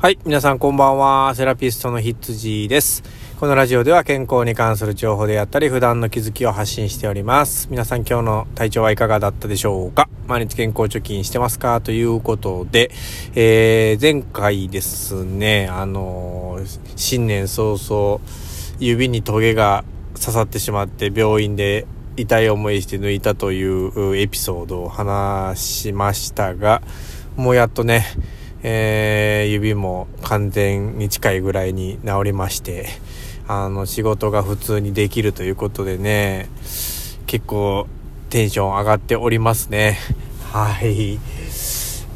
はい。皆さんこんばんは。セラピストのヒッツジーです。このラジオでは健康に関する情報であったり、普段の気づきを発信しております。皆さん今日の体調はいかがだったでしょうか？毎日健康貯金してますか？ということで、えー、前回ですね、あのー、新年早々、指にトゲが刺さってしまって病院で痛い思いして抜いたというエピソードを話しましたが、もうやっとね、えー、指も完全に近いぐらいに治りまして、あの、仕事が普通にできるということでね、結構テンション上がっておりますね。はい。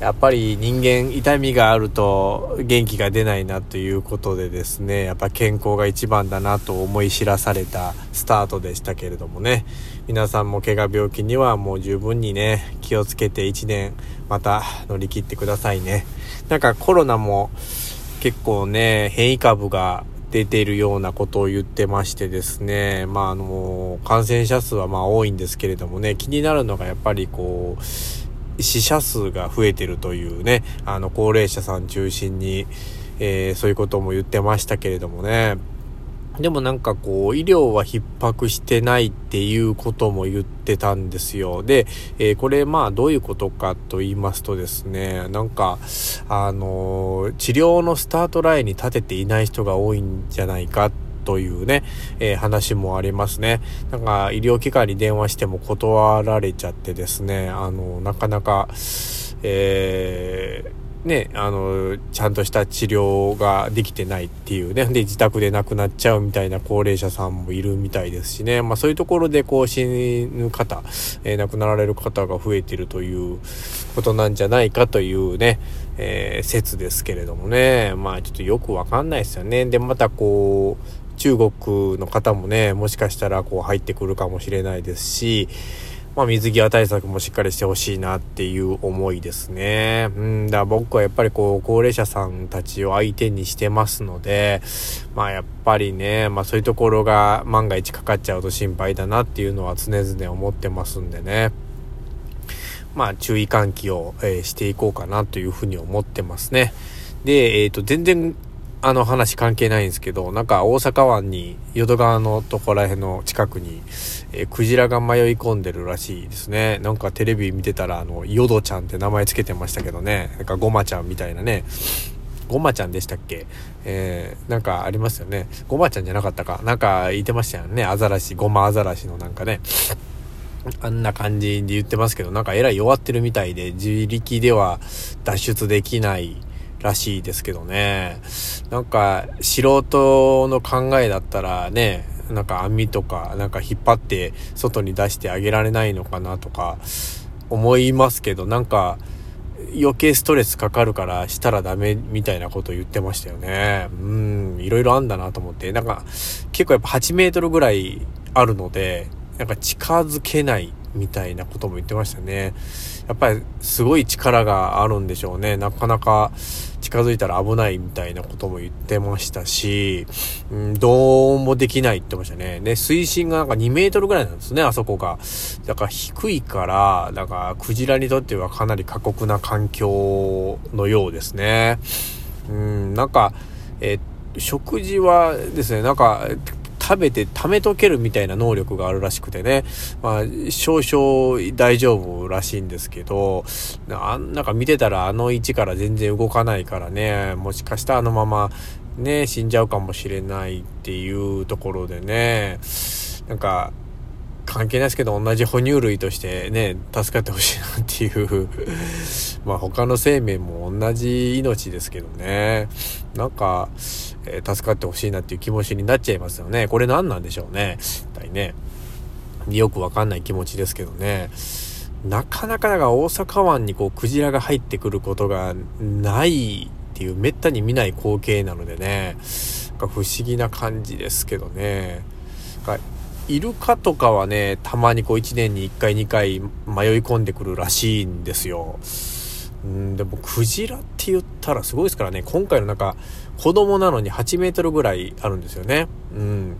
やっぱり人間痛みがあると元気が出ないなということでですね、やっぱ健康が一番だなと思い知らされたスタートでしたけれどもね、皆さんも怪我病気にはもう十分にね、気をつけて1年また乗り切ってくださいね。なんかコロナも結構ね、変異株が出ているようなことを言ってましてですね、まああの、感染者数はまあ多いんですけれどもね、気になるのがやっぱりこう、死者数が増えてるというね、あの、高齢者さん中心に、えー、そういうことも言ってましたけれどもね、でもなんかこう、医療は逼迫してないっていうことも言ってたんですよ。で、えー、これまあどういうことかと言いますとですね、なんか、あのー、治療のスタートラインに立てていない人が多いんじゃないかっというね、えー、話もありますね。なんか医療機関に電話しても断られちゃってですね、あの、なかなか、えーね、あの、ちゃんとした治療ができてないっていうね、で、自宅で亡くなっちゃうみたいな高齢者さんもいるみたいですしね、まあそういうところでこう死ぬ方、えー、亡くなられる方が増えてるということなんじゃないかというね、えー、説ですけれどもね、まあちょっとよくわかんないですよね。で、またこう、中国の方もね、もしかしたらこう入ってくるかもしれないですし、まあ、水際対策もしっかりしてほしいなっていう思いですね。うん、だ僕はやっぱりこう、高齢者さんたちを相手にしてますので、まあやっぱりね、まあそういうところが万が一かかっちゃうと心配だなっていうのは常々思ってますんでね。まあ注意喚起を、えー、していこうかなというふうに思ってますね。で、えっ、ー、と、全然あの話関係ないんですけど、なんか大阪湾に、淀川のとこら辺の近くに、えー、クジラが迷い込んでるらしいですね。なんかテレビ見てたら、あの、ヨドちゃんって名前つけてましたけどね。なんかゴマちゃんみたいなね。ゴマちゃんでしたっけ？えー、なんかありますよね。ゴマちゃんじゃなかったか。なんか言ってましたよね。アザラシ、ゴマアザラシのなんかね。あんな感じで言ってますけど、なんかえらい弱ってるみたいで、自力では脱出できない、らしいですけどね。なんか、素人の考えだったらね、なんか網とか、なんか引っ張って外に出してあげられないのかなとか、思いますけど、なんか、余計ストレスかかるからしたらダメみたいなこと言ってましたよね。うん、いろいろあんだなと思って。なんか、結構やっぱ8メートルぐらいあるので、なんか近づけないみたいなことも言ってましたね。やっぱりすごい力があるんでしょうね。なかなか近づいたら危ないみたいなことも言ってましたし、うん、どうもできないって言ってましたね。で、水深がなんか2メートルぐらいなんですね、あそこが。だから低いから、だからクジラにとってはかなり過酷な環境のようですね。うん、なんか、え食事はですね、なんか、食べて溜めとけるみたいな能力があるらしくてね、まあ、少々大丈夫らしいんですけど、なんか見てたらあの位置から全然動かないからね、もしかしたらあのままね、死んじゃうかもしれないっていうところでね、なんか、関係ないですけど、同じ哺乳類としてね、助かってほしいなっていう。まあ他の生命も同じ命ですけどね。なんか、えー、助かってほしいなっていう気持ちになっちゃいますよね。これ何なんでしょうね。一体ね。よくわかんない気持ちですけどね。なかなかだか大阪湾にこうクジラが入ってくることがないっていうめったに見ない光景なのでね。不思議な感じですけどね。イルカとかはね、たまにこう1年に1回2回迷い込んでくるらしいんですよ。うんでもクジラって言ったらすごいですからね。今回のなんか子供なのに8メートルぐらいあるんですよね。うん。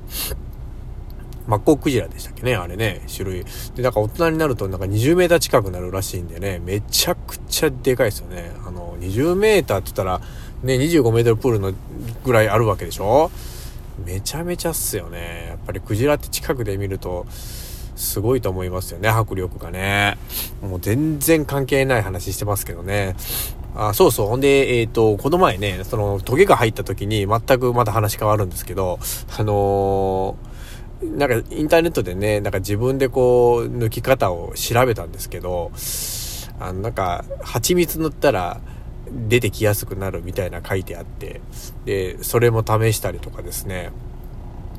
マッコウクジラでしたっけね？あれね。種類。でなんか大人になるとなんか20メーター近くなるらしいんでね。めちゃくちゃでかいですよね。あの20メーターって言ったらね、25メートルプールのぐらいあるわけでしょ？めちゃめちゃっすよね。やっぱりクジラって近くで見ると、すごいと思いますよね、迫力がね。もう全然関係ない話してますけどね。あそうそう。ほんで、えっ、ー、と、この前ね、その、トゲが入った時に全くまた話変わるんですけど、あのー、なんかインターネットでね、なんか自分でこう、抜き方を調べたんですけど、あの、なんか、蜂蜜塗ったら、出てきやすくなるみたいな書いてあって、で、それも試したりとかですね。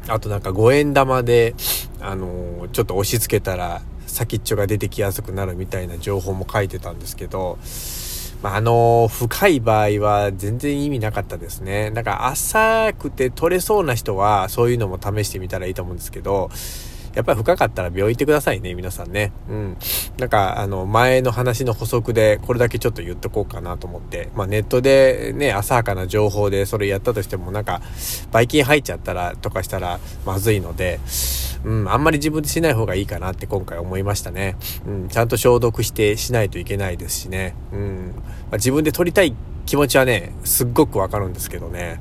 あとなんか5円玉で、あの、ちょっと押し付けたら先っちょが出てきやすくなるみたいな情報も書いてたんですけど、まあ、あの、深い場合は全然意味なかったですね。だから浅くて取れそうな人はそういうのも試してみたらいいと思うんですけど、やっぱり深かったら病院行ってくださいね、皆さんね。うん。なんか、あの、前の話の補足で、これだけちょっと言っとこうかなと思って、まあ、ネットでね、浅はかな情報でそれやったとしても、なんか、ばい菌入っちゃったら、とかしたら、まずいので、うん、あんまり自分でしない方がいいかなって今回思いましたね。うん、ちゃんと消毒してしないといけないですしね。うん。まあ、自分で撮りたい気持ちはね、すっごくわかるんですけどね。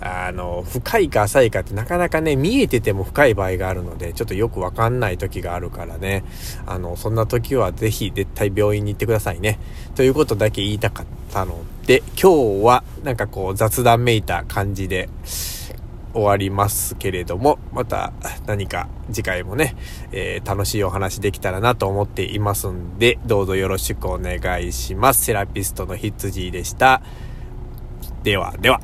あの、深いか浅いかってなかなかね、見えてても深い場合があるので、ちょっとよくわかんない時があるからね。あの、そんな時はぜひ絶対病院に行ってくださいね。ということだけ言いたかったので、今日はなんかこう雑談めいた感じで終わりますけれども、また何か次回もね、えー、楽しいお話できたらなと思っていますんで、どうぞよろしくお願いします。セラピストのヒッツジーでした。ではでは。